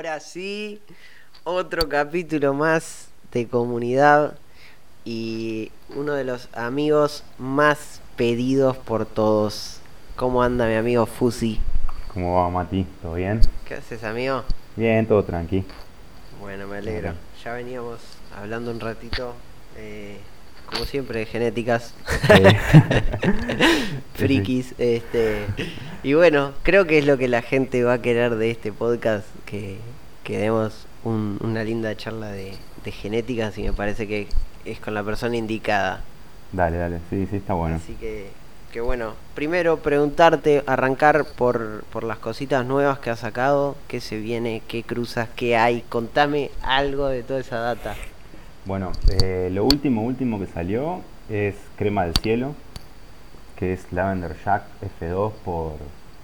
Ahora sí, otro capítulo más de comunidad y uno de los amigos más pedidos por todos. ¿Cómo anda mi amigo Fusi? ¿Cómo va Mati? ¿Todo bien? ¿Qué haces amigo? Bien, todo tranqui. Bueno, me alegro. Ya veníamos hablando un ratito, eh, como siempre, genéticas. Frikis. Este, y bueno, creo que es lo que la gente va a querer de este podcast, que, que demos un- una linda charla de, de genéticas y me parece que es con la persona indicada. Dale, dale, sí, sí, está bueno. Así que, que bueno, primero preguntarte, arrancar por, por las cositas nuevas que has sacado, qué se viene, qué cruzas, qué hay, contame algo de toda esa data. Bueno, eh, lo último, último que salió es Crema del Cielo, que es Lavender Jack F2 por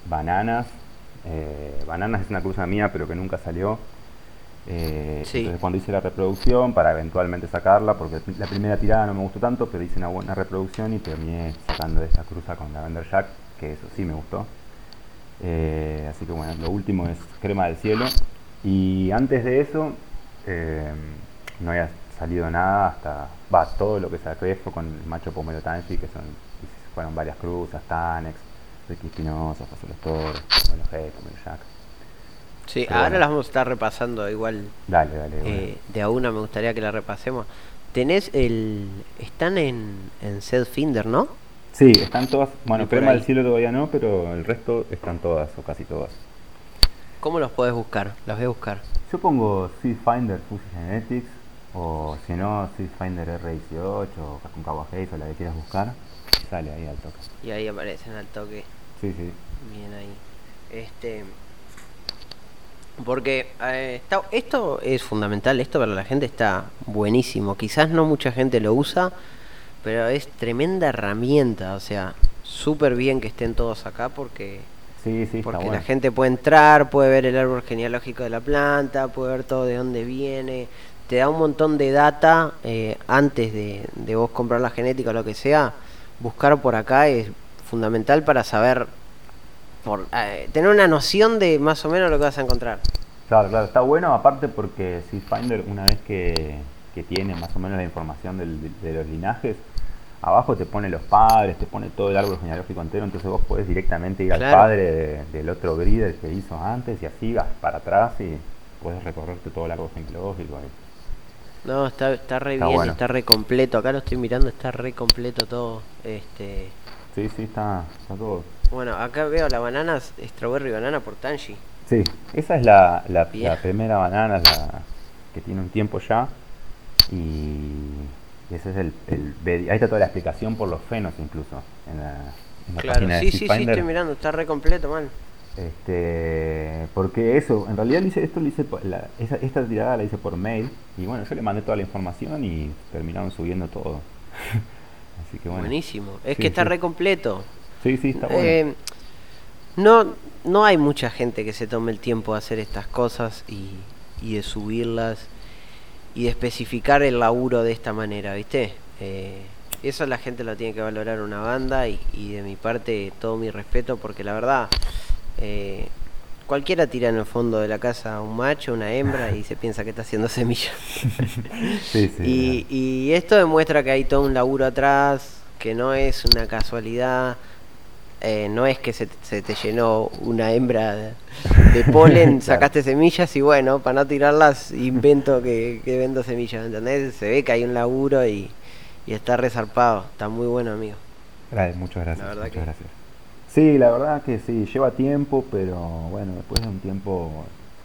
Bananas. Eh, Bananas es una cruza mía, pero que nunca salió. Eh, Sí. Entonces cuando hice la reproducción, para eventualmente sacarla, porque la primera tirada no me gustó tanto, pero hice una buena reproducción y terminé sacando esa cruza con Lavender Jack, que eso sí me gustó. Eh, así que bueno, lo último es Crema del Cielo. Y antes de eso, no había salido nada hasta. Va, todo lo que saqué fue con el macho Pomelo Tanji, que son, fueron varias cruzas, Tanex, Ricky Espinosa, José Los Toros, Pomelo G, Pomelo Jack. Sí, Pero ahora bueno. las vamos a estar repasando igual. Dale, dale. bueno. eh, de a una me gustaría que la repasemos. Tenés el... Están en, en Finder, ¿no? Sí, están todas. Bueno, ahí. del Cielo todavía no, pero el resto están todas, o casi todas. ¿Cómo los podés buscar? Las voy a buscar. Yo pongo Seed Finder Fuzzy Genetics, o si no, Finder R18, o con Haze, o la que quieras buscar. Sale ahí al toque. Y ahí aparecen al toque. Sí, sí. Bien ahí. Este. Porque eh, está- esto es fundamental, esto para la gente está buenísimo. Quizás no mucha gente lo usa, pero es tremenda herramienta. O sea, súper bien que estén todos acá porque, Sí, sí, está porque bueno. la gente puede entrar, puede ver el árbol genealógico de la planta, puede ver todo de dónde viene. Te da un montón de data eh, antes de, de vos comprar la genética o lo que sea. Buscar por acá es fundamental para saber por, eh, tener una noción de más o menos lo que vas a encontrar. Claro, claro, está bueno aparte porque Seed Finder una vez que, que tiene más o menos la información del- de los linajes, abajo te pone los padres, te pone todo el árbol genealógico entero, entonces vos podés directamente ir Claro. al padre de- del otro breeder que hizo antes y así vas para atrás y puedes recorrerte todo el árbol genealógico. y- No, está, está re Está bien, bueno. está re completo. Acá lo estoy mirando, está re completo todo. Este, Sí, sí, está, está todo. bueno, acá veo las bananas, strawberry banana por Tanji. Sí, esa es la, la, la primera banana la que tiene un tiempo ya. Y ese es el, el. Ahí está toda la explicación por los fenos incluso. En la, en la Claro, página sí, de sí, sí, estoy mirando, está re completo, man. Este, porque eso, en realidad hice, esto lo hice, la- esa- esta tirada la hice por mail. Y bueno, yo le mandé toda la información y terminaron subiendo todo. Así que bueno. Buenísimo. Es Sí, que está sí. re completo. Sí, sí, está bueno. Eh, no, no hay mucha gente que se tome el tiempo de hacer estas cosas y, y de subirlas y de especificar el laburo de esta manera, ¿viste? Eh, eso la gente lo tiene que valorar una banda y, y de mi parte todo mi respeto porque la verdad eh, cualquiera tira en el fondo de la casa un macho, una hembra y se piensa que está haciendo semilla. sí, sí. Y, y esto demuestra que hay todo un laburo atrás, que no es una casualidad, eh, no es que se, se te llenó una hembra de, de polen, Claro. sacaste semillas y bueno, para no tirarlas invento que, que vendo semillas, ¿entendés? Se ve que hay un laburo y, y está resarpado, está muy bueno amigo. Gra- Muchas gracias. La verdad muchas que- gracias. Sí, la verdad que sí, lleva tiempo, pero bueno, después de un tiempo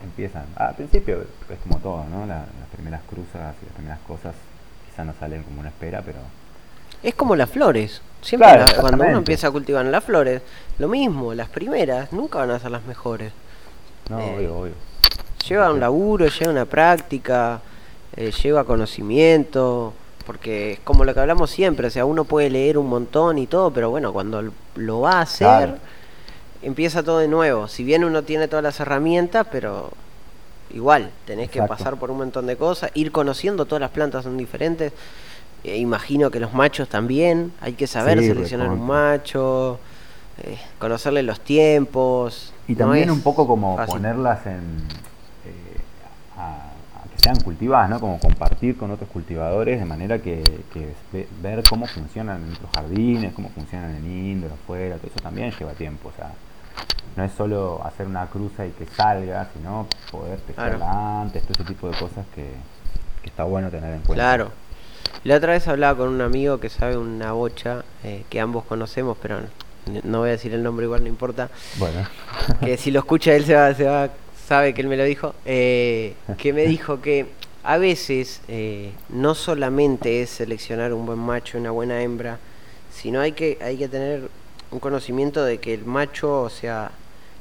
empiezan. Ah, al principio es como todo, ¿no? La- las primeras cruzas y las primeras cosas quizás no salen como uno espera, pero Es como las flores. Siempre Claro, la- cuando uno empieza a cultivar las flores, lo mismo, las primeras nunca van a ser las mejores. no, Eh, obvio, obvio. Lleva un laburo, lleva una práctica, eh, lleva conocimiento, porque es como lo que hablamos siempre, o sea, uno puede leer un montón y todo, pero bueno, cuando lo va a hacer, Claro. empieza todo de nuevo. Si bien uno tiene todas las herramientas, pero igual, tenés que pasar por un montón de cosas, ir conociendo, todas las plantas son diferentes. Eh, imagino que los machos también, hay que saber Sí, seleccionar un macho, eh, conocerle los tiempos. Y también un poco como fácil. ponerlas en, sean cultivadas, ¿no? Como compartir con otros cultivadores de manera que, ver cómo funcionan en nuestros jardines, cómo funcionan en indoor, afuera, todo eso también lleva tiempo, o sea, no es solo hacer una cruza y que salga, sino poder testarla antes, todo ese tipo de cosas que, está bueno tener en cuenta. Claro. La otra vez hablaba con un amigo que sabe una bocha, eh, que ambos conocemos, pero no voy a decir el nombre igual, no importa. Bueno. que si lo escucha él se va, se va sabe que él me lo dijo, eh, que me dijo que a veces eh, no solamente es seleccionar un buen macho y una buena hembra, sino hay que, hay que tener un conocimiento de que el macho, o sea,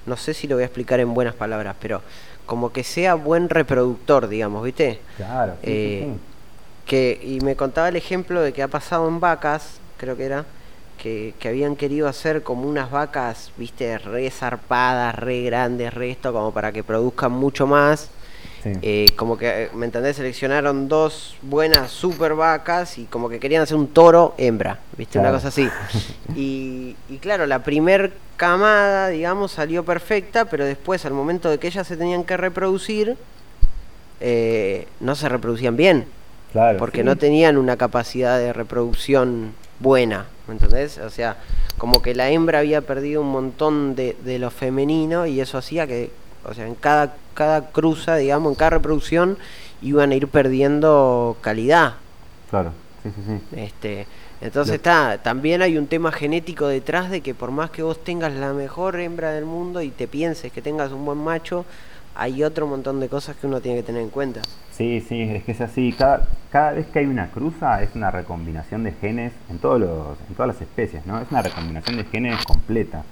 no sé si lo voy a explicar en buenas palabras, pero como que sea buen reproductor, digamos, ¿viste? Claro. Eh, que, y me contaba el ejemplo de que ha pasado en vacas, creo que era, que, habían querido hacer como unas vacas, viste, re zarpadas, re grandes, re esto, como para que produzcan mucho más. Eh, como que, ¿me entendés? Seleccionaron dos buenas super vacas y como que querían hacer un toro hembra, ¿viste? Una cosa así. Y, claro, la primer camada, digamos, salió perfecta, pero después, al momento de que ellas se tenían que reproducir, eh, no se reproducían bien. Claro, porque no tenían una capacidad de reproducción buena, ¿me entendés? O sea, como que la hembra había perdido un montón de, de lo femenino y eso hacía que, o sea, en cada, cada cruza, digamos, en cada reproducción iban a ir perdiendo calidad. Claro, sí, sí, sí. Este, entonces está, también hay un tema genético detrás de que por más que vos tengas la mejor hembra del mundo y te pienses que tengas un buen macho, hay otro montón de cosas que uno tiene que tener en cuenta. Sí, sí, es que es así. Cada, cada vez que hay una cruza es una recombinación de genes en, todos los, en todas las especies, ¿no? Es una recombinación de genes completa.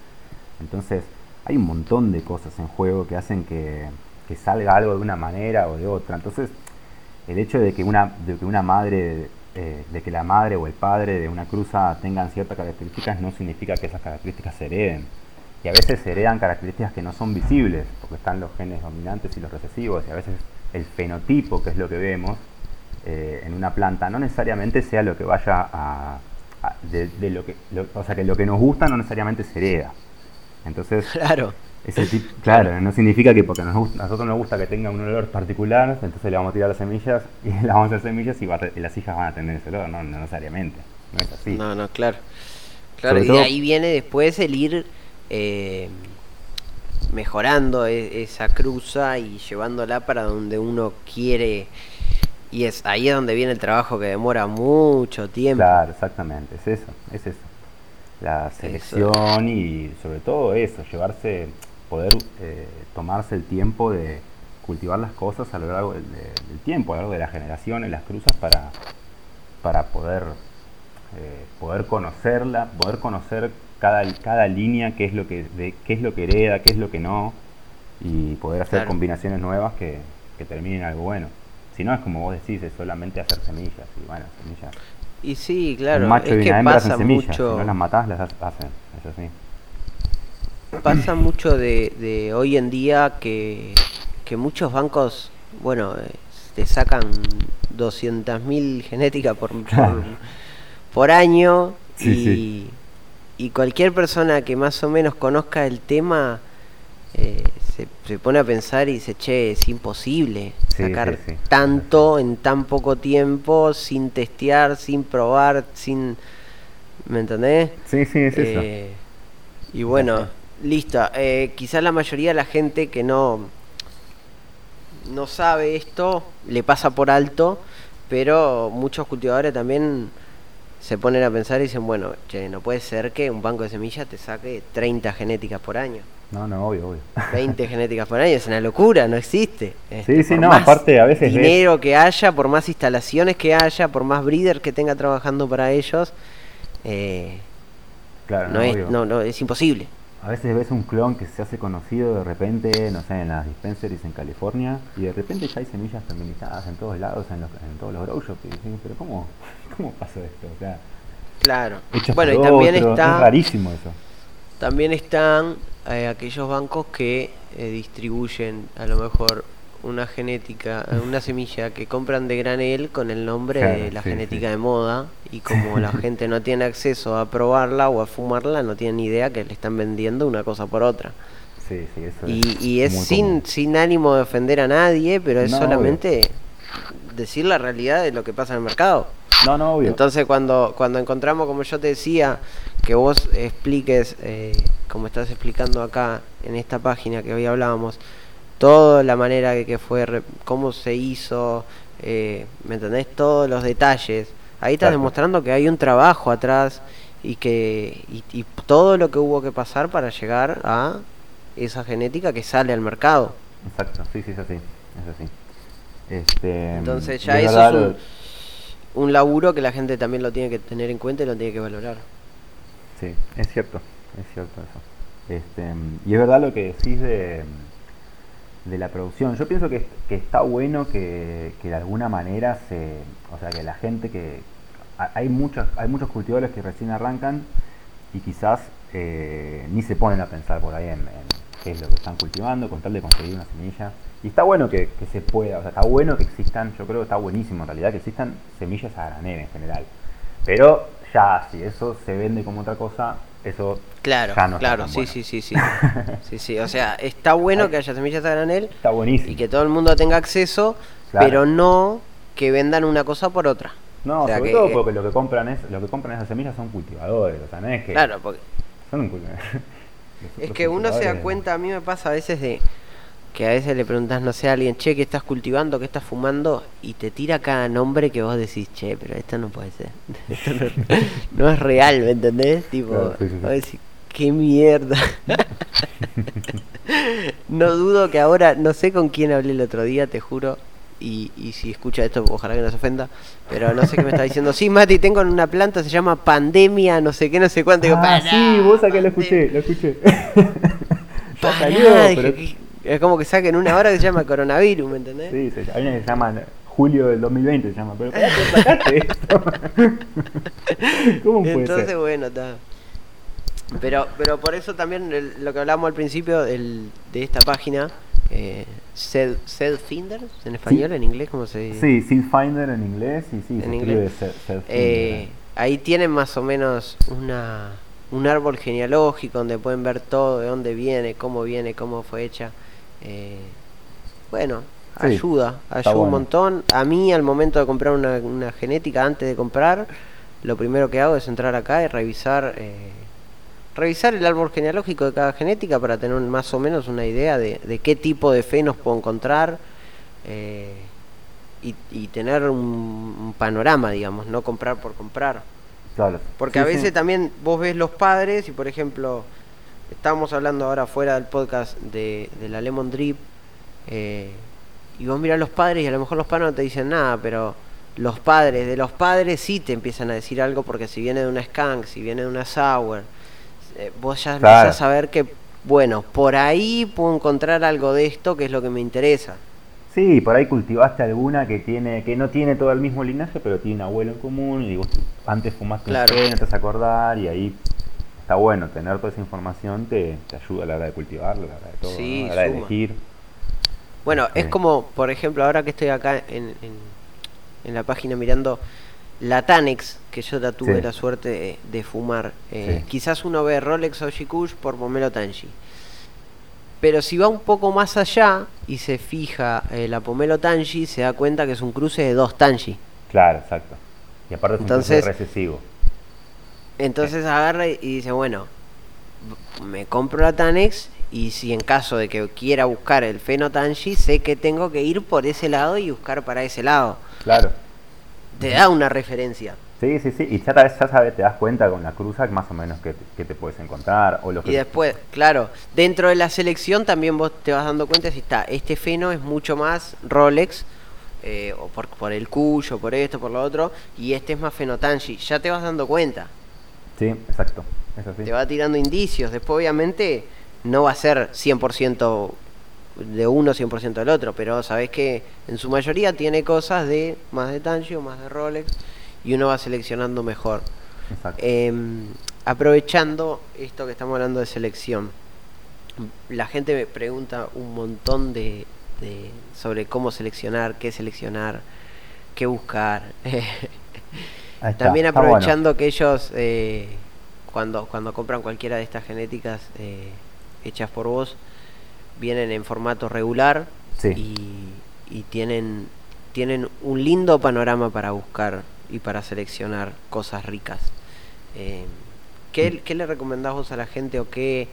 Entonces, hay un montón de cosas en juego que hacen que, salga algo de una manera o de otra. Entonces, el hecho de que una, de que una madre, eh, de que la madre o el padre de una cruza tengan ciertas características no significa que esas características se hereden y a veces heredan características que no son visibles, porque están los genes dominantes y los recesivos, y a veces el fenotipo, que es lo que vemos eh, en una planta, no necesariamente sea lo que vaya a... de, lo que, o sea, que lo que nos gusta no necesariamente se hereda. Entonces, claro. Ese tipo, claro, no significa que porque nos a nosotros nos gusta que tenga un olor particular, entonces le vamos a tirar las semillas y le vamos a hacer semillas y, las hijas van a tener ese olor, no, necesariamente. No es así. No, no, claro. Claro, y de ahí viene después el ir eh, mejorando e, esa cruza y llevándola para donde uno quiere. Y es ahí es donde viene el trabajo que demora mucho tiempo. Claro, exactamente, es eso, es eso. La selección y sobre todo eso, llevarse, poder eh, tomarse el tiempo de cultivar las cosas a lo largo del, tiempo, a lo largo de las generaciones, las cruzas para, para poder, eh, poder conocerla, poder conocer cada, cada línea, qué es, lo que, de, qué es lo que hereda, qué es lo que no, y poder hacer combinaciones nuevas que, que terminen algo bueno. Si no, es como vos decís, es solamente hacer semillas, y bueno, semillas. Y sí, claro, es que pasa mucho... Si no las matás, las hacen, eso sí. Pasa mucho de, de hoy en día que, que muchos bancos, bueno, eh, te sacan 200.000 genéticas por, por, por, año y, y cualquier persona que más o menos conozca el tema eh, se, pone a pensar y dice, che, es imposible sacar tanto en tan poco tiempo, sin testear, sin probar, sin... ¿Me entendés? Sí, sí, es eso. Eh, y bueno, listo. Eh, quizás la mayoría de la gente que no, no sabe esto le pasa por alto, pero muchos cultivadores también se ponen a pensar y dicen, bueno, che, no puede ser que un banco de semillas te saque 30 genéticas por año. No, no, obvio, obvio. 20 genéticas por año es una locura, no existe. sí, este, sí, no, aparte a veces... Dinero que haya, por más instalaciones que haya, por más breeder que tenga trabajando para ellos, eh, claro, no, es, no, no, es imposible. A veces ves un clon que se hace conocido de repente, no sé, en las dispensaries en California, y de repente ya hay semillas feminizadas en todos lados, en, en todos los grow shops, y dicen, pero ¿cómo, cómo pasó esto? O sea, claro. Bueno, y también está... Es rarísimo eso. También están eh, aquellos bancos que eh, distribuyen a lo mejor una genética, una semilla que compran de granel con el nombre de la genética de moda y como la gente no tiene acceso a probarla o a fumarla, no tienen idea que le están vendiendo una cosa por otra. Sí, sí, eso y, y es sin, sin ánimo de ofender a nadie, pero es solamente decir la realidad de lo que pasa en el mercado. No, no, obvio. Entonces cuando, cuando encontramos, como yo te decía, que vos expliques, eh, como estás explicando acá en esta página que hoy hablábamos, toda la manera que, que fue, cómo se hizo, eh, ¿me entendés? Todos los detalles. Ahí estás demostrando que hay un trabajo atrás y que y, todo lo que hubo que pasar para llegar a esa genética que sale al mercado. Exacto, sí, sí, es así, es así. Este, Entonces ya eso es un, un, laburo que la gente también lo tiene que tener en cuenta y lo tiene que valorar. Sí, es cierto, es cierto eso. Este, y es verdad lo que decís de, de la producción. Yo pienso que, que está bueno que, que, de alguna manera se, o sea, que la gente que hay muchos, hay muchos cultivadores que recién arrancan y quizás eh, ni se ponen a pensar por ahí en, qué es lo que están cultivando, con tal de conseguir una semilla. Y está bueno que, se pueda, o sea, está bueno que existan, yo creo que está buenísimo en realidad que existan semillas a granel en general. Pero ya, si eso se vende como otra cosa, eso claro, ya no claro, sí, sí, sí, sí, sí, sí, o sea, está bueno que haya semillas a granel, está buenísimo. y que todo el mundo tenga acceso, pero no que vendan una cosa por otra. No, sobre todo porque lo que compran es, lo que compran esas semillas son cultivadores, o sea, no es que Claro, porque son Es que uno se da cuenta, a mí me pasa a veces de que a veces le preguntas, no sé, a alguien, che, ¿qué estás cultivando? ¿Qué estás fumando? Y te tira cada nombre que vos decís, che, pero esto no puede ser. Esto no, es real, ¿me entendés? Tipo, vos decís, qué mierda. no dudo que ahora, no sé con quién hablé el otro día, te juro, y, y, si escucha esto, ojalá que no se ofenda, pero no sé qué me está diciendo. Sí, Mati, tengo una planta, se llama pandemia, no sé qué, no sé cuánto. Ah, sí, vos acá lo escuché, lo escuché. es como que saquen una hora que se llama coronavirus, ¿me entendés? Sí, hay una que se llama julio del 2020, se llama, pero ¿cómo sacaste esto? ¿Cómo puede Entonces, bueno, está. Pero, pero por eso también lo que hablamos al principio de esta página eh, Finder en español, en inglés, ¿cómo se dice? Sí, Finder en inglés y sí, en inglés. Eh, ahí tienen más o menos una, un árbol genealógico donde pueden ver todo, de dónde viene, cómo viene, cómo fue hecha. Eh, bueno, ayuda, ayuda un montón. A mí al momento de comprar una, una, genética, antes de comprar, lo primero que hago es entrar acá y revisar eh, revisar el árbol genealógico de cada genética para tener más o menos una idea de, qué tipo de fenos puedo encontrar eh, y, tener un, panorama, digamos, no comprar por comprar. Claro. Porque a veces también vos ves los padres y, por ejemplo, estamos hablando ahora fuera del podcast de, la Lemon Drip eh, y vos mirás los padres y a lo mejor los padres no te dicen nada, pero los padres de los padres sí te empiezan a decir algo porque si viene de una skunk, si viene de una sour, eh, vos ya claro. a saber que, bueno, por ahí puedo encontrar algo de esto que es lo que me interesa. Sí, por ahí cultivaste alguna que tiene que no tiene todo el mismo linaje, pero tiene un abuelo en común y vos antes fumaste claro. un te vas a acordar y ahí está bueno tener toda esa información te, te ayuda a la hora de cultivarlo, a la hora de todo, a la hora de elegir. Bueno, es como, por ejemplo, ahora que estoy acá en, en la página mirando la Tanex, que yo la tuve la suerte de, fumar. Eh, quizás uno ve Rolex Oshikush por Pomelo Tanji. Pero si va un poco más allá y se fija eh, la Pomelo Tanji, se da cuenta que es un cruce de dos Tanji. Claro, exacto. Y aparte es entonces, un recesivo. Entonces agarra y dice, bueno, me compro la Tanex y si en caso de que quiera buscar el Feno Tanji, sé que tengo que ir por ese lado y buscar para ese lado. Claro te da una referencia. Sí, sí, sí, y ya, ya sabes, te das cuenta con la cruza más o menos que, te puedes encontrar. O lo que y después, claro, dentro de la selección también vos te vas dando cuenta si está, este feno es mucho más Rolex, eh, o por, por el cuyo, por esto, por lo otro, y este es más Fenotanji, ya te vas dando cuenta. Sí, exacto. Te va tirando indicios, después obviamente no va a ser 100% de uno 100% del otro, pero sabes que en su mayoría tiene cosas de más de Tanjo, más de Rolex y uno va seleccionando mejor. Em, aprovechando esto que estamos hablando de selección, la gente me pregunta un montón de, sobre cómo seleccionar, qué seleccionar, qué buscar. También aprovechando que ellos eh, cuando, cuando compran cualquiera de estas genéticas eh, hechas por vos, vienen en formato regular y, y, tienen, tienen un lindo panorama para buscar y para seleccionar cosas ricas. Eh, ¿qué, ¿qué, le recomendás vos a la gente o qué,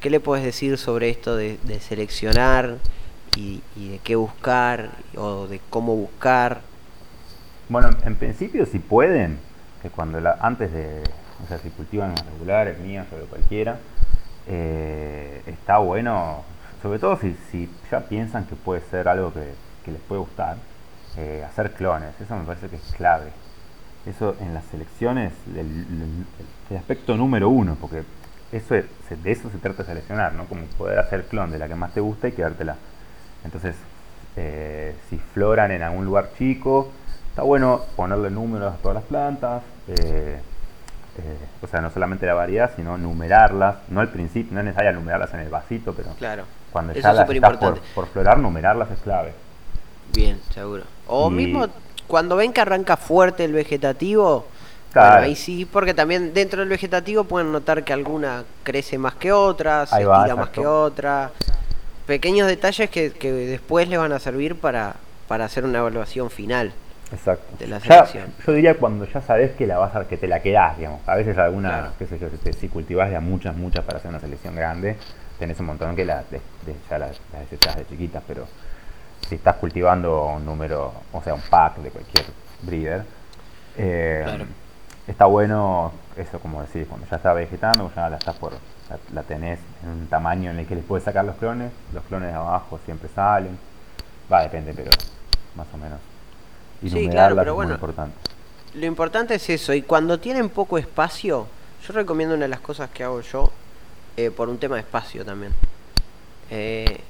qué le puedes decir sobre esto de, de seleccionar y, y, de qué buscar o de cómo buscar? Bueno, en principio si pueden, que cuando la, antes de, o sea, si cultivan regulares, mías o cualquiera, eh, está bueno, sobre todo si, si, ya piensan que puede ser algo que, que les puede gustar, eh, hacer clones, eso me parece que es clave. Eso en las selecciones, el, el, el aspecto número uno, porque eso es, de eso se trata de seleccionar, ¿no? Como poder hacer clon de la que más te gusta y quedártela. Entonces, eh, si floran en algún lugar chico, está bueno ponerle números a todas las plantas, eh, eh, o sea, no solamente la variedad, sino numerarlas, no al principio, no es necesario numerarlas en el vasito, pero claro. cuando ya las estás por, por, florar, numerarlas es clave. Bien, seguro. O y... mismo cuando ven que arranca fuerte el vegetativo, claro. bueno, ahí sí, porque también dentro del vegetativo pueden notar que alguna crece más que otra, se va, estira más que otra. Pequeños detalles que, que después le van a servir para, para hacer una evaluación final. Exacto. De la ya, yo diría cuando ya sabes que la vas a, que te la quedás, digamos. A veces alguna, Claro. qué sé yo, si, si cultivas ya muchas, muchas para hacer una selección grande, tenés un montón que la, de- de- ya las, las desechás de chiquitas, pero si estás cultivando un número, o sea, un pack de cualquier breeder, eh, Claro. está bueno eso, como decís, cuando ya está vegetando, ya la estás por, la, la tenés en un tamaño en el que les puedes sacar los clones, los clones de abajo siempre salen, va, depende, pero más o menos. Y Sí, claro, pero bueno. importante. Lo importante es eso, y cuando tienen poco espacio, yo recomiendo una de las cosas que hago yo, eh, por un tema de espacio también. Eh,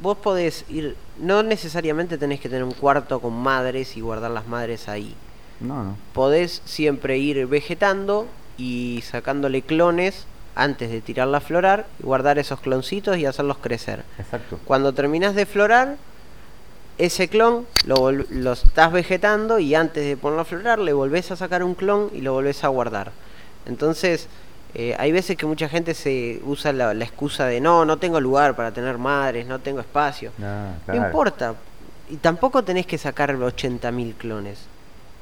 vos podés ir, no necesariamente tenés que tener un cuarto con madres y guardar las madres ahí. No, no. Podés siempre ir vegetando y sacándole clones antes de tirarla a florar, y guardar esos cloncitos y hacerlos crecer. Exacto. Cuando terminas de florar, ese clon lo, lo estás vegetando y antes de ponerlo a florar le volvés a sacar un clon y lo volvés a guardar. Entonces, eh, hay veces que mucha gente se usa la, la excusa de no, no tengo lugar para tener madres, no tengo espacio. No, No importa. Y tampoco tenés que sacar 80.000 clones.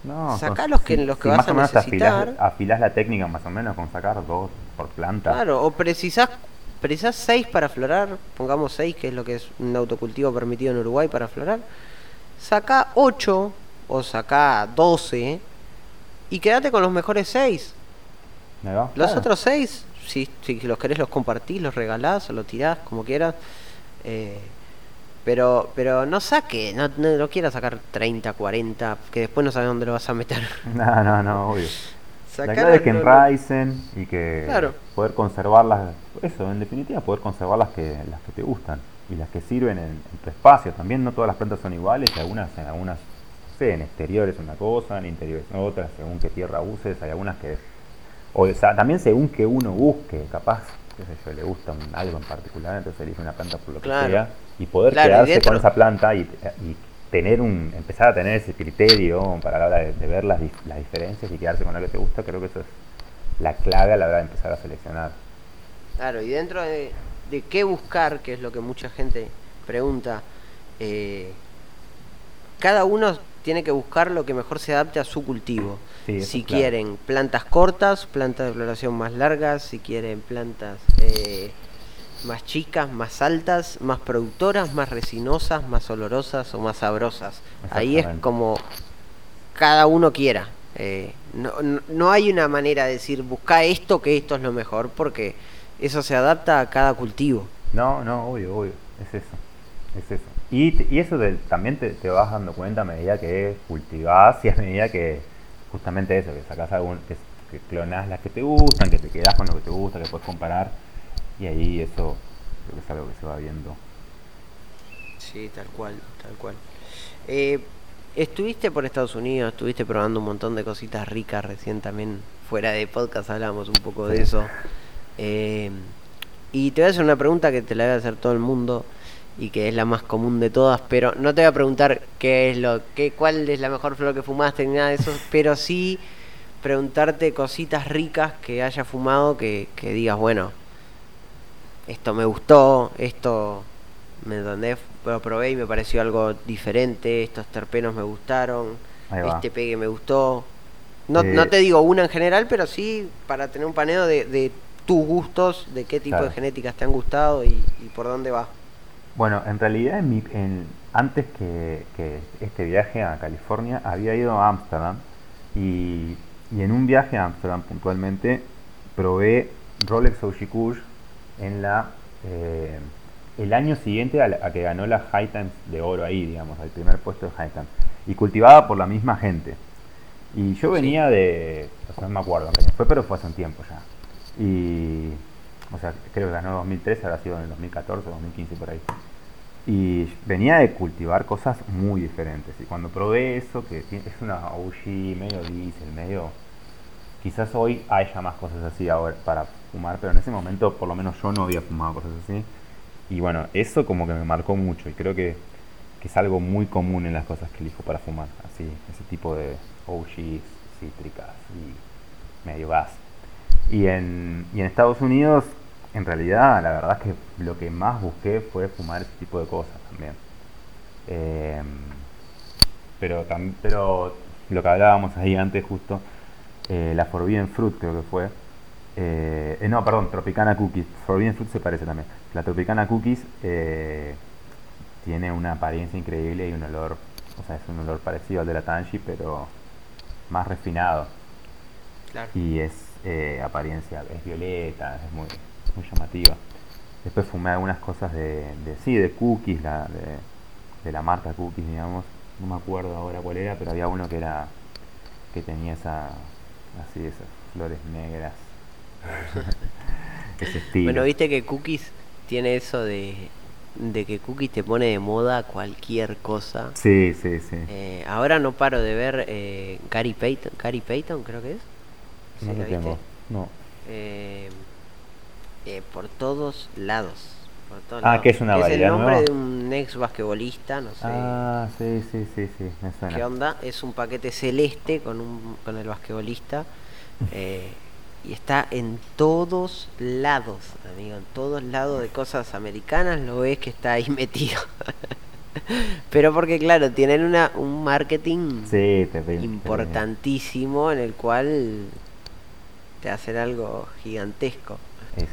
No, Sacá los que- si- los que si vas más a necesitar. Afilás, afilás la técnica más o menos con sacar dos por planta. Claro, o precisás, precisás 6 para florar, pongamos 6, que es lo que es un autocultivo permitido en Uruguay para florar. Saca 8 o saca 12 y quédate con los mejores 6. ¿Me va? Los Claro. otros 6, si, si los querés, los compartís, los regalás o los tirás, como quieras. Eh, pero, pero no saque, no, no, no quieras sacar 30, 40, que después no sabes dónde lo vas a meter. No, no, no, obvio. La clave es que enraicen y que Claro. poder conservarlas, eso, en definitiva, poder conservar las que, las que te gustan y las que sirven en, en tu espacio. También no todas las plantas son iguales, algunas, en algunas, no sé, en exteriores una cosa, en interiores otra, según qué tierra uses, hay algunas que, o sea, también según que uno busque, capaz, qué sé yo, le gusta un- algo en particular, entonces elige una planta por lo que sea y poder Claro, quedarse con esa planta y, y tener un, empezar a tener ese criterio para la hora de, de ver las, las diferencias y quedarse con lo que te gusta, creo que eso es la clave a la hora de empezar a seleccionar. Claro, y dentro de, de qué buscar, que es lo que mucha gente pregunta, eh, cada uno tiene que buscar lo que mejor se adapte a su cultivo. Sí, si quieren plantas cortas, plantas de floración más largas, si quieren plantas eh, más chicas, más altas, más productoras, más resinosas, más olorosas o más sabrosas. Ahí es como cada uno quiera. Eh, no, no, hay una manera de decir busca esto que esto es lo mejor porque eso se adapta a cada cultivo. No, no, obvio, obvio, es eso, es eso. Y, y eso también te, te vas dando cuenta a medida que cultivás y a medida que justamente eso, que sacás algún, que, que clonás las que te gustan, que te quedás con lo que te gusta, que puedes comparar y ahí eso creo que es algo que se va viendo. Sí, tal cual, tal cual. Eh, estuviste por Estados Unidos, estuviste probando un montón de cositas ricas recién también fuera de podcast hablamos un poco de eso. Eh, y te voy a hacer una pregunta que te la voy a hacer todo el mundo y que es la más común de todas, pero no te voy a preguntar qué es lo, qué, cuál es la mejor flor que fumaste ni nada de eso, pero sí preguntarte cositas ricas que haya fumado que, que digas, bueno, esto me gustó, esto me donde lo probé y me pareció algo diferente, estos terpenos me gustaron, este pegue me gustó. No, eh, no, te digo una en general, pero sí para tener un paneo de, de tus gustos, de qué tipo de genéticas te han gustado y, por dónde va. Bueno, en realidad en antes que, este viaje a California había ido a Ámsterdam y, en un viaje a Ámsterdam puntualmente probé Rolex Oshikush en la eh, el año siguiente a, que ganó la High Times de oro ahí, digamos, al primer puesto de High Times. Y cultivada por la misma gente. Y yo venía de. O sea, no me acuerdo fue, pero fue hace un tiempo ya. Y. O sea, creo que ganó en 2013, habrá sido en el 2014 o 2015 por ahí. Y venía de cultivar cosas muy diferentes. Y cuando probé eso, que es una OG medio diesel, medio. Quizás hoy haya más cosas así ahora para fumar, pero en ese momento, por lo menos yo no había fumado cosas así. Y bueno, eso como que me marcó mucho y creo que, es algo muy común en las cosas que elijo para fumar. Así, ese tipo de OGs, cítricas y medio gas. Y en, y en Estados Unidos, en realidad, la verdad es que lo que más busqué fue fumar ese tipo de cosas también. Em, pero, pero lo que hablábamos ahí antes justo, eh, la Forbidden Fruit creo que fue, eh, eh, no, perdón, Tropicana Cookies. Forbidden Fruit se parece también. La Tropicana Cookies eh, tiene una apariencia increíble y un olor, o sea, es un olor parecido al de la Tangi, pero más refinado. Y es apariencia, es violeta, es muy, muy llamativa. Después fumé algunas cosas de, de sí, de cookies, la, de, de, la marca Cookies, digamos. No me acuerdo ahora cuál era, pero había uno que era que tenía esa así esas flores negras Bueno, viste que Cookies tiene eso de, que Cookies te pone de moda cualquier cosa. Sí, sí, sí. Eh, ahora no paro de ver eh, Gary Payton, Gary Payton creo que es. No lo tengo, no. Eh, por todos lados. ah, que es una Es el nombre de un ex basquetbolista, no sé. Ah, sí, sí, sí, sí, ¿Qué onda? Es un paquete celeste con, un, con el basquetbolista. Y está en todos lados, amigo, en todos lados de cosas americanas lo ves que está ahí metido. Pero porque claro, tienen una, un marketing importantísimo en el cual te hacen algo gigantesco.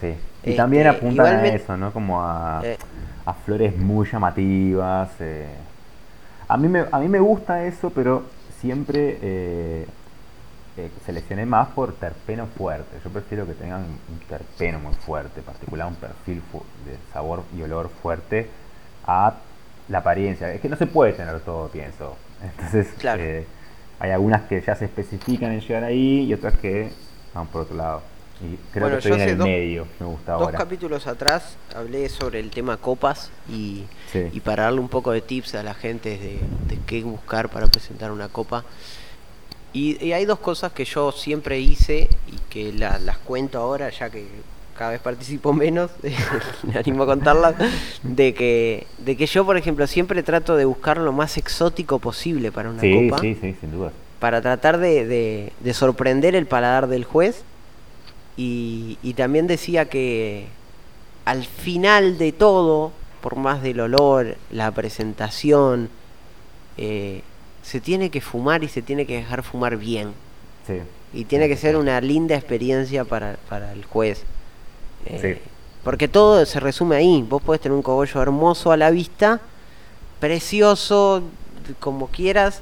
Sí, Y también este, apuntan a eso, ¿no? Como a, eh. a flores muy llamativas. Eh. A, mí me, a mí me gusta eso, pero siempre eh, seleccioné más por terpeno fuerte. Yo prefiero que tengan un terpeno muy fuerte, particular un perfil de sabor y olor fuerte a la apariencia. Es que no se puede tener todo, pienso. Entonces, eh, hay algunas que ya se especifican en llegar ahí y otras que van por otro lado. Y creo que estoy en el medio, me gusta dos capítulos atrás hablé sobre el tema copas y, y, para darle un poco de tips a la gente de, de qué buscar para presentar una copa. Y, hay dos cosas que yo siempre hice y que las cuento ahora, ya que cada vez participo menos, me animo a contarlas, de que, de que yo, por ejemplo, siempre trato de buscar lo más exótico posible para una copa. Sí, sí, sin duda. Para tratar de, de, sorprender el paladar del juez. Y, y también decía que al final de todo, por más del olor, la presentación, eh, se tiene que fumar y se tiene que dejar fumar bien. Sí. Y tiene que ser una linda experiencia para, el juez. Eh, porque todo se resume ahí. Vos podés tener un cogollo hermoso a la vista, precioso, como quieras,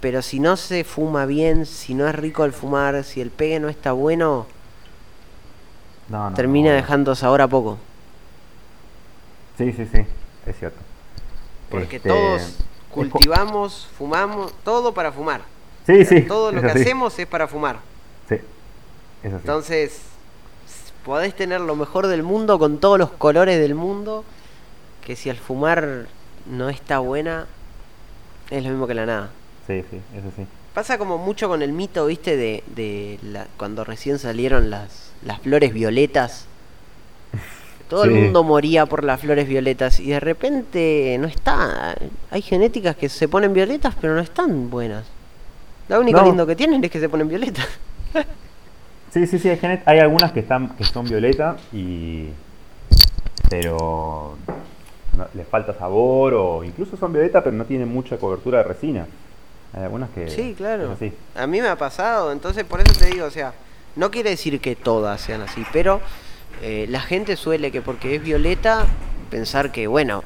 pero si no se fuma bien, si no es rico el fumar, si el pegue no está bueno, termina dejando sabor a poco. Sí, sí, sí, es cierto. Porque este, todos cultivamos, fumamos, todo para fumar. Sí, sí. Todo lo que hacemos es para fumar. Sí. Entonces, podés tener lo mejor del mundo con todos los colores del mundo, que si al fumar no está buena, es lo mismo que la nada. Sí, sí, eso sí. Pasa como mucho con el mito, viste, de, de la, cuando recién salieron las, las flores violetas todo el mundo moría por las flores violetas y de repente no está. Hay genéticas que se ponen violetas pero no están buenas. Lo único lindo que tienen es que se ponen violetas. sí, sí, sí, hay, hay algunas que están que son violetas y pero les falta sabor o incluso son violeta pero no tienen mucha cobertura de resina. Hay algunas que... Sí, claro. A mí me ha pasado, entonces por eso te digo, o sea, no quiere decir que todas sean así, pero eh, la gente suele que porque es violeta pensar que, bueno,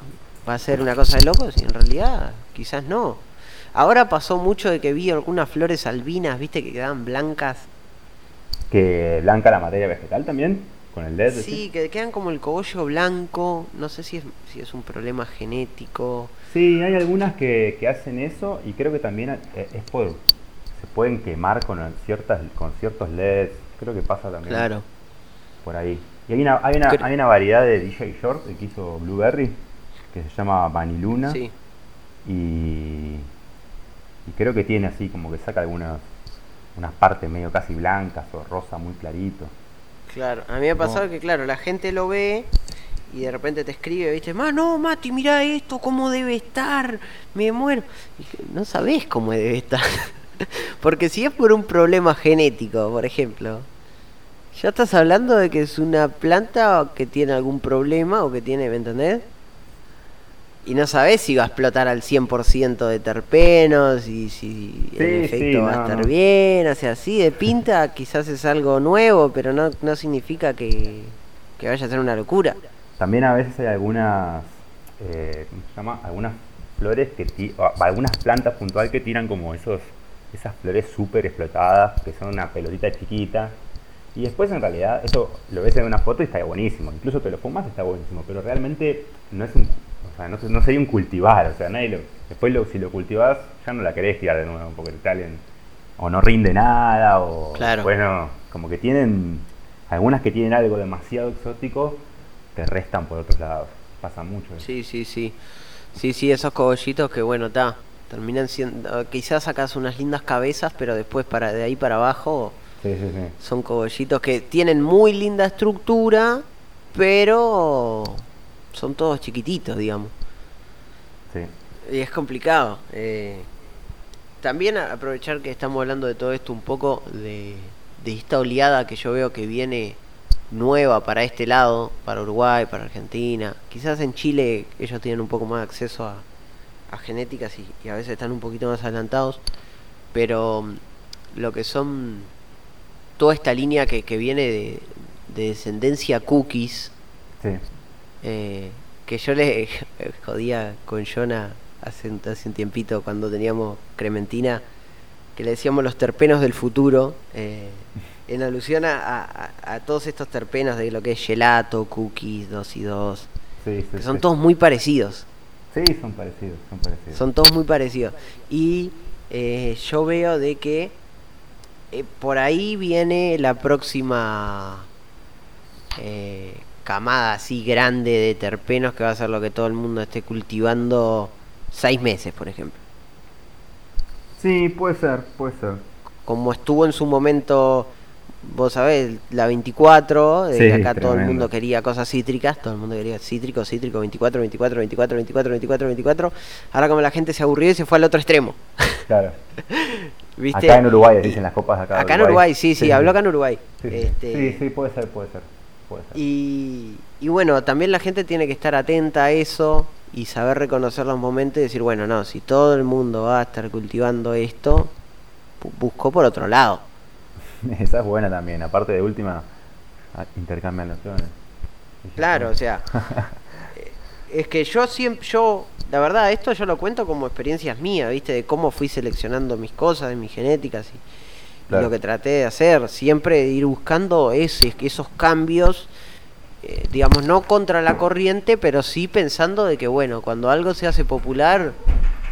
va a ser una cosa de locos y en realidad quizás no. Ahora pasó mucho de que vi algunas flores albinas, viste, que quedaban blancas. ¿Que blanca la materia vegetal también? ¿Con el LED? Sí, que quedan como el cogollo blanco. No sé si es, si es un problema genético. Sí, hay algunas que, hacen eso y creo que también eh, es por, se pueden quemar con, ciertas, con ciertos LEDs. Creo que pasa también claro. por ahí. Y hay una, hay una, hay una variedad de DJ Short que hizo Blueberry que se llama Vaniluna. Sí. Y y creo que tiene así como que saca algunas unas partes medio casi blancas o rosa muy clarito. Claro, a mí me ha pasado que claro, la gente lo ve y de repente te escribe, viste, Ma, no, Mati, mira esto, cómo debe estar, me muero. Y no sabés cómo debe estar. Porque si es por un problema genético, por ejemplo, ya estás hablando de que es una planta que tiene algún problema o que tiene, ¿me entendés? y no sabes si va a explotar al 100% de terpenos y si el efecto va a estar bien, o sea, así de pinta quizás es algo nuevo, pero no, no significa que, vaya a ser una locura. También a veces hay algunas, eh, ¿cómo se llama? Algunas flores que, algunas plantas puntual que tiran como esos, esas flores súper explotadas, que son una pelotita chiquita, y después en realidad, eso lo ves en una foto y está buenísimo. Incluso te lo fumas está buenísimo. Pero realmente no es un o sea, no, no sería un cultivar, o sea, nadie después lo, si lo cultivas ya no la querés tirar de nuevo, porque tal o no rinde nada, o bueno, como que tienen, algunas que tienen algo demasiado exótico, te restan por otros lados, pasa mucho. Sí, sí, sí, sí, sí, esos cogollitos que bueno, está, terminan siendo, quizás sacas unas lindas cabezas, pero después para de ahí para abajo son cogollitos que tienen muy linda estructura, pero son todos chiquititos, digamos. Sí. Y es complicado. Eh, también aprovechar que estamos hablando de todo esto un poco de, esta oleada que yo veo que viene nueva para este lado, para Uruguay, para Argentina. Quizás en Chile ellos tienen un poco más acceso a, genéticas y, a veces están un poquito más adelantados, pero lo que son toda esta línea que, viene de, de descendencia cookies, sí. Eh, que yo le jodía con Jonah hace, hace un tiempito cuando teníamos Crementina, que le decíamos los terpenos del futuro, eh, en alusión a, todos estos terpenos de lo que es gelato, cookies, 2 y 2, que son todos muy parecidos. Sí, son parecidos, son parecidos. Son todos muy parecidos. Y eh, yo veo de que por ahí viene la próxima camada así grande de terpenos que va a ser lo que todo el mundo esté cultivando seis meses, por ejemplo. Sí, puede ser, puede ser. Como estuvo en su momento, vos sabés, la 24, de que acá todo el mundo quería cosas cítricas, todo el mundo quería cítrico, cítrico, 24, 24, 24, 24, 24, 24. Ahora como la gente se aburrió y se fue al otro extremo. Claro. ¿Viste? Acá en Uruguay dicen las copas acá. Acá en Uruguay, sí, sí, habló acá en Uruguay. Este, sí, sí, puede ser, puede ser. Y, bueno, también la gente tiene que estar atenta a eso y saber reconocer los momentos y decir, bueno, no, si todo el mundo va a estar cultivando esto, busco por otro lado. Esa es buena también, aparte de última, intercambian nociones. Claro, o sea, es que yo siempre, yo, la verdad, esto yo lo cuento como experiencias mías, ¿viste? De cómo fui seleccionando mis cosas, de mis genéticas y lo que traté de hacer, siempre ir buscando ese, esos cambios, eh, digamos, no contra la corriente, pero sí pensando de que, bueno, cuando algo se hace popular,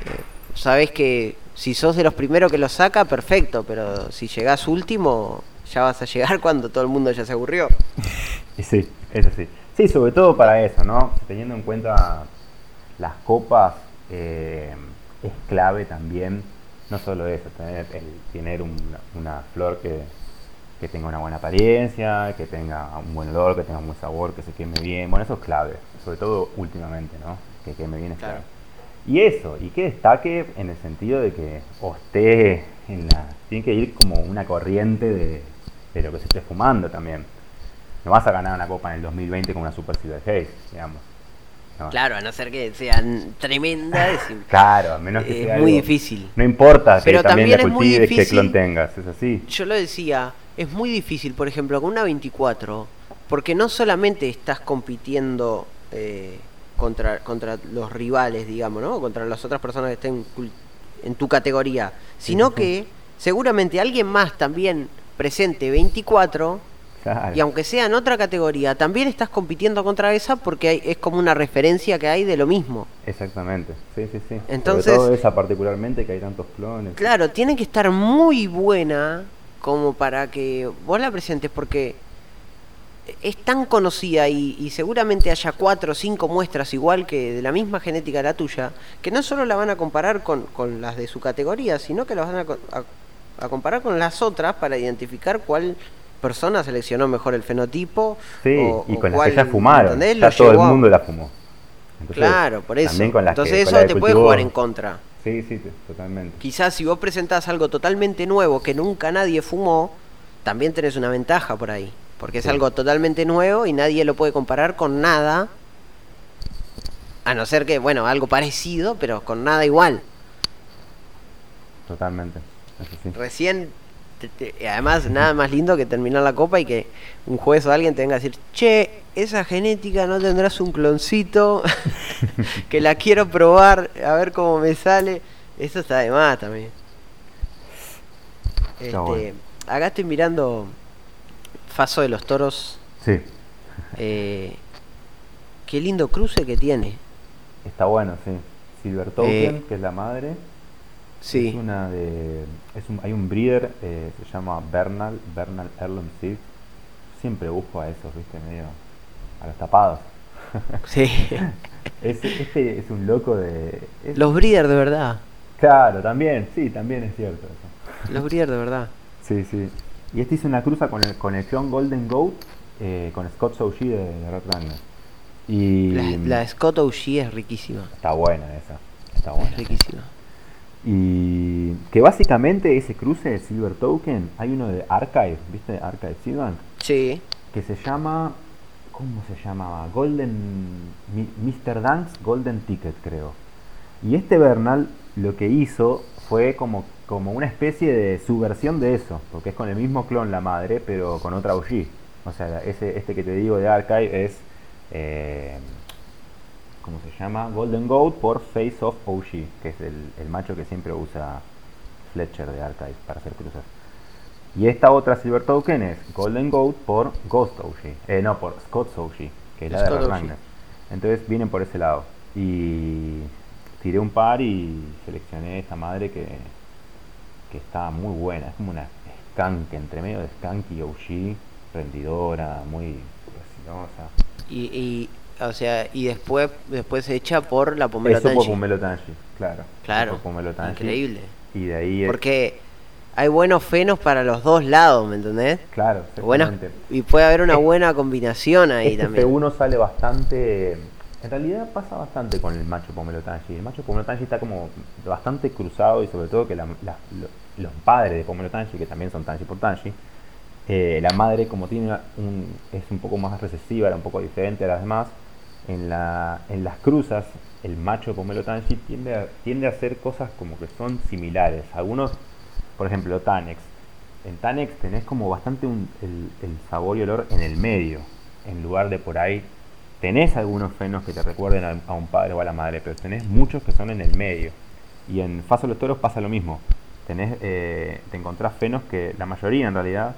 eh, sabes que si sos de los primeros que lo saca, perfecto, pero si llegás último, ya vas a llegar cuando todo el mundo ya se aburrió. Sí, eso sí. Sí, sobre todo para eso, ¿no? Teniendo en cuenta las copas, eh, es clave también no solo eso, tener, el, tener una, flor que, tenga una buena apariencia, que tenga un buen olor, que tenga un buen sabor, que se queme bien. Bueno, eso es clave, sobre todo últimamente, ¿no? Que queme bien es clave. Y eso, y que destaque en el sentido de que esté en la. Tiene que ir como una corriente de, de lo que se esté fumando también. No vas a ganar una copa en el 2020 con una Super Silver Haze, digamos. Claro, a no ser que sean tremendas. claro, a menos que es muy difícil. No importa Pero que también, también la cultives, que clon tengas, es así. Yo lo decía, es muy difícil, por ejemplo, con una 24, porque no solamente estás compitiendo eh, contra, contra los rivales, digamos, ¿no? Contra las otras personas que estén en tu categoría, sino que seguramente alguien más también presente 24 y aunque sea en otra categoría, también estás compitiendo contra esa porque es como una referencia que hay de lo mismo. Exactamente, sí, sí, sí. Entonces, Sobre todo esa particularmente que hay tantos clones. Claro, tiene que estar muy buena como para que vos la presentes porque es tan conocida y, seguramente haya cuatro o cinco muestras igual que de la misma genética la tuya, que no solo la van a comparar con, las de su categoría, sino que la van a, a comparar con las otras para identificar cuál persona seleccionó mejor el fenotipo. Sí, y con las que ya fumaron. Ya todo el mundo la fumó. claro, por eso. Entonces eso te puede jugar en contra. Sí, sí, totalmente. Quizás si vos presentás algo totalmente nuevo que nunca nadie fumó, también tenés una ventaja por ahí. Porque es algo totalmente nuevo y nadie lo puede comparar con nada. A no ser que, bueno, algo parecido, pero con nada igual. Totalmente. Recién además, nada más lindo que terminar la copa y que un juez o alguien tenga que decir, che, esa genética no tendrás un cloncito, que la quiero probar, a ver cómo me sale. Eso está de más también. Este, acá estoy mirando Faso de los Toros. Sí. Eh, qué lindo cruce que tiene. Está bueno, sí. Silver Token, eh, que es la madre. Sí. Es una de. Es un, hay un breeder, eh, se llama Bernal, Bernal Erlum Seed. Siempre busco a esos, viste, medio. a los tapados. Sí. este es un loco de. Los breeder de verdad. Claro, también, sí, también es cierto eso. Los breeder de verdad. Sí, sí. Y este hizo una cruza con el, con el clon Golden Goat, eh, con Scott OG de, de Red Runner. Y. La, Scott OG es riquísima. Está buena esa. Está buena. Es riquísima. Y que básicamente ese cruce de Silver Token, hay uno de Archive, ¿viste? Archive Silverbank. Sí. Que se llama, ¿cómo se llamaba? Golden, Mr. Dance Golden Ticket, creo. Y este Bernal lo que hizo fue como, como una especie de subversión de eso, porque es con el mismo clon la madre, pero con otra OG. O sea, ese, este que te digo de Archive es... Eh, ¿cómo se llama? Golden Goat por Face of OG, que es el, macho que siempre usa Fletcher de Archive para hacer cruzas. Y esta otra Silver Token es Golden Goat por Ghost OG, eh, no, por Scott's OG, que es la de Ragnar. Entonces vienen por ese lado. Y tiré un par y seleccioné esta madre que, que está muy buena. Es como una skunk, entre medio de skunk y OG, rendidora, muy resinosa. y o sea, y después después se echa por la Pomelo Eso por Pomelo Tangi, claro. Claro. Increíble. Y de ahí Porque hay buenos fenos para los dos lados, ¿me entendés? Claro, y puede haber una buena combinación ahí este también. uno sale bastante en realidad pasa bastante con el macho Pomelo Tangi. El macho Pomelo Tangi está como bastante cruzado y sobre todo que los padres de Pomelo Tangi, que también son Tangi por Tangi, eh, la madre como tiene un, es un poco más recesiva, era un poco diferente a las demás, en, la, en las cruzas, el macho pomelo tanji tiende a, tiende a hacer cosas como que son similares. Algunos, por ejemplo, Tanex. En Tanex tenés como bastante el, sabor y olor en el medio, en lugar de por ahí. Tenés algunos fenos que te recuerden a, un padre o a la madre, pero tenés muchos que son en el medio. Y en Faso los Toros pasa lo mismo. Tenés, eh, te encontrás fenos que la mayoría en realidad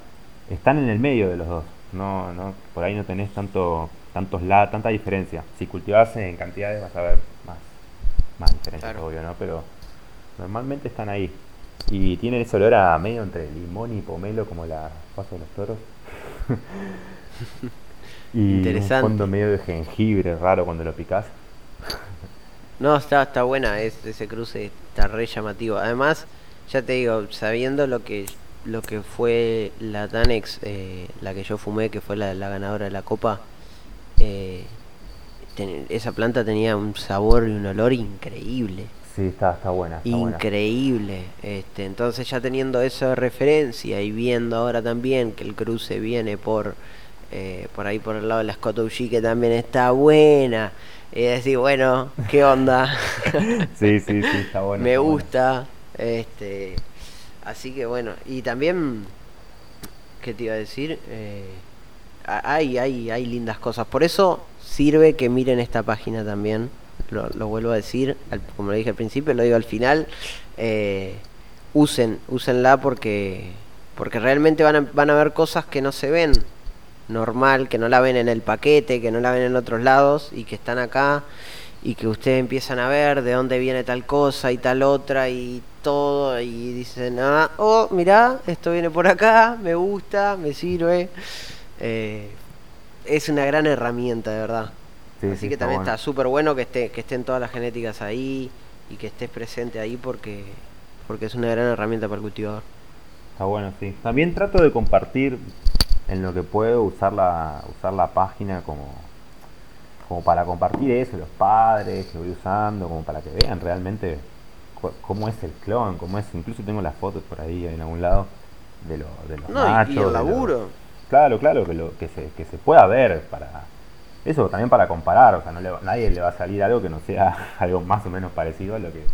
están en el medio de los dos. No, no, por ahí no tenés tanto tantos la, tanta diferencia. Si cultivas en cantidades vas a ver más, más diferencias, obvio, ¿no? Pero normalmente están ahí. Y tienen ese olor a medio entre limón y pomelo, como la paso de los toros. y un fondo medio de jengibre raro cuando lo picas. no, está, está buena es, ese cruce, está re llamativo. Además, ya te digo, sabiendo lo que lo que fue la Tanex, eh, la que yo fumé, que fue la, la ganadora de la copa, eh, esa planta tenía un sabor y un olor increíble. Sí, está, está buena. increíble. Este, entonces ya teniendo eso de referencia y viendo ahora también que el cruce viene por eh, por ahí por el lado de la OG que también está buena. Y decir, bueno, ¿qué onda? sí, sí, sí, está bueno. Me gusta. Este, así que bueno, y también, ¿qué te iba a decir? Eh, hay, hay, hay lindas cosas. Por eso sirve que miren esta página también. Lo, lo vuelvo a decir, como lo dije al principio, lo digo al final. Eh, usen, úsenla porque, porque realmente van a, van a ver cosas que no se ven normal, que no la ven en el paquete, que no la ven en otros lados y que están acá y que ustedes empiezan a ver de dónde viene tal cosa y tal otra y todo y dicen, ah, oh, mirá, esto viene por acá, me gusta, me sirve. Eh, es una gran herramienta, de verdad. Así que también está súper bueno que, esté, que estén todas las genéticas ahí y que estés presente ahí porque, porque es una gran herramienta para el cultivador. Está bueno, sí. También trato de compartir en lo que puedo usar la, usar la página como, como para compartir eso, los padres que voy usando, como para que vean realmente cómo es el clon, cómo es, incluso tengo las fotos por ahí en algún lado de, lo, de los machos. Y el laburo. Claro, claro, que, lo, que, se, que se pueda ver para eso también para comparar, o sea, no le, nadie le va a salir algo que no sea algo más o menos parecido a lo que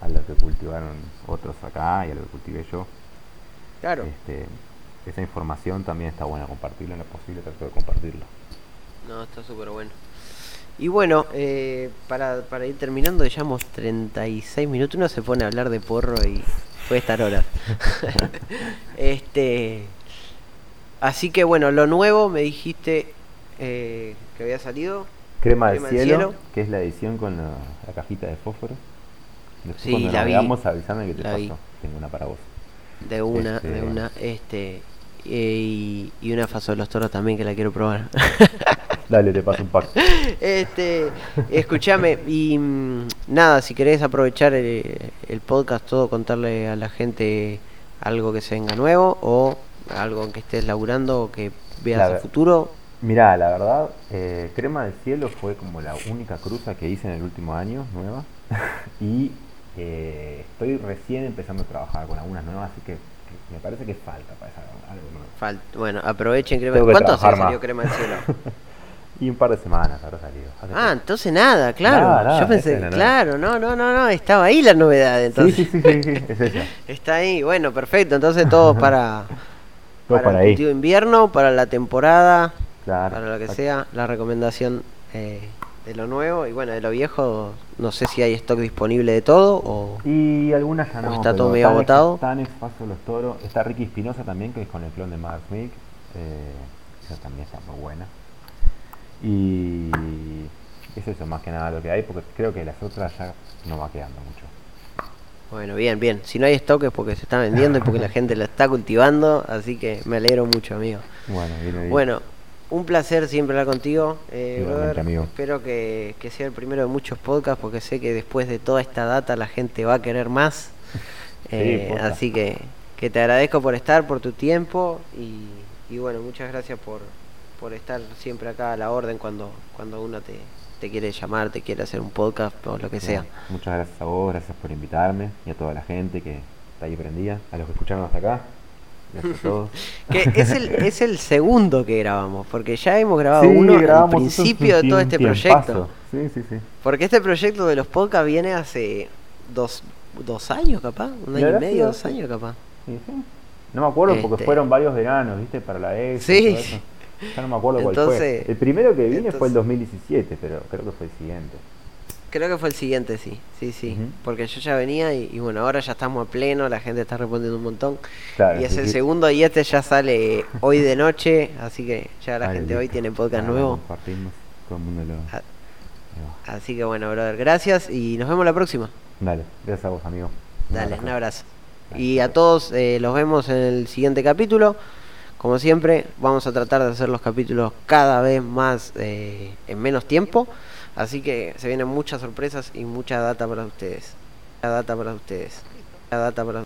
a lo que cultivaron otros acá y a lo que cultivé yo. Claro. Este, esa información también está buena compartirla en lo posible, trato de compartirlo. No, está súper bueno. Y bueno, eh, para, para ir terminando, llevamos 36 minutos. Uno se pone a hablar de porro y puede estar horas. este, así que bueno, lo nuevo me dijiste eh, que había salido. Crema, de cielo, que es la edición con la, cajita de fósforo. Después sí, cuando la veamos, avísame que te pasó. Tengo una para vos. De una, de este, una. Este, y, y una faso de los toros también que la quiero probar. Dale, te paso un pack. Este, escúchame, y mm, nada, si querés aprovechar el, podcast todo, contarle a la gente algo que se venga nuevo o algo en que estés laburando o que veas el futuro. Mirá, la verdad, eh, Crema del Cielo fue como la única cruza que hice en el último año, nueva. y eh, estoy recién empezando a trabajar con algunas nuevas, así que me parece que falta para esa, algo nuevo. bueno, aprovechen crema. ¿Cuánto hace salió crema del cielo? y un par de semanas habrá salido. ah, entonces nada, claro. Yo pensé, claro, no, no, no, no, estaba ahí la novedad entonces. Sí, sí, sí, sí, es esa. Está ahí, bueno, perfecto. Entonces todo para, para, el invierno, para la temporada, claro, para lo que sea, la recomendación eh, de lo nuevo y bueno, de lo viejo, no sé si hay stock disponible de todo o. Y algunas ya no. está todo medio agotado. Paso los Toros. Está Ricky Espinosa también, que es con el clon de Max Mick. Eh, esa también está muy buena. Y es eso más que nada lo que hay, porque creo que las otras ya no va quedando mucho. Bueno, bien, bien. Si no hay stock es porque se está vendiendo y porque la gente la está cultivando, así que me alegro mucho, amigo. Bueno, bien, bien. Bueno, un placer siempre hablar contigo. Eh, Espero que, sea el primero de muchos podcasts porque sé que después de toda esta data la gente va a querer más. Eh, así que, que, te agradezco por estar, por tu tiempo y, bueno, muchas gracias por, por, estar siempre acá a la orden cuando, cuando uno te, te quiere llamar, te quiere hacer un podcast o lo que sea. Muchas gracias a vos, gracias por invitarme y a toda la gente que está ahí prendida, a los que escucharon hasta acá. que es el, es el segundo que grabamos, porque ya hemos grabado uno al principio de todo este proyecto. Porque este proyecto de los podcasts viene hace dos, dos años, capaz, un año y medio, dos años, capaz. No me acuerdo porque este fueron varios veranos, ¿viste? Para la ex. Sí. Ya no me acuerdo cuál fue. El primero que vine fue el 2017, pero creo que fue el siguiente. Creo que fue el siguiente, sí, sí, sí. Porque yo ya venía y, bueno, ahora ya estamos a pleno, la gente está respondiendo un montón. y es el segundo y este ya sale hoy de noche, así que ya la gente hoy tiene podcast nuevo. Así que bueno, brother, gracias y nos vemos la próxima. Dale, gracias a vos, amigo. Dale, un abrazo. Y a todos eh, los vemos en el siguiente capítulo. Como siempre, vamos a tratar de hacer los capítulos cada vez más eh, en menos tiempo. Así que se vienen muchas sorpresas y mucha data para ustedes. La data para ustedes. La data para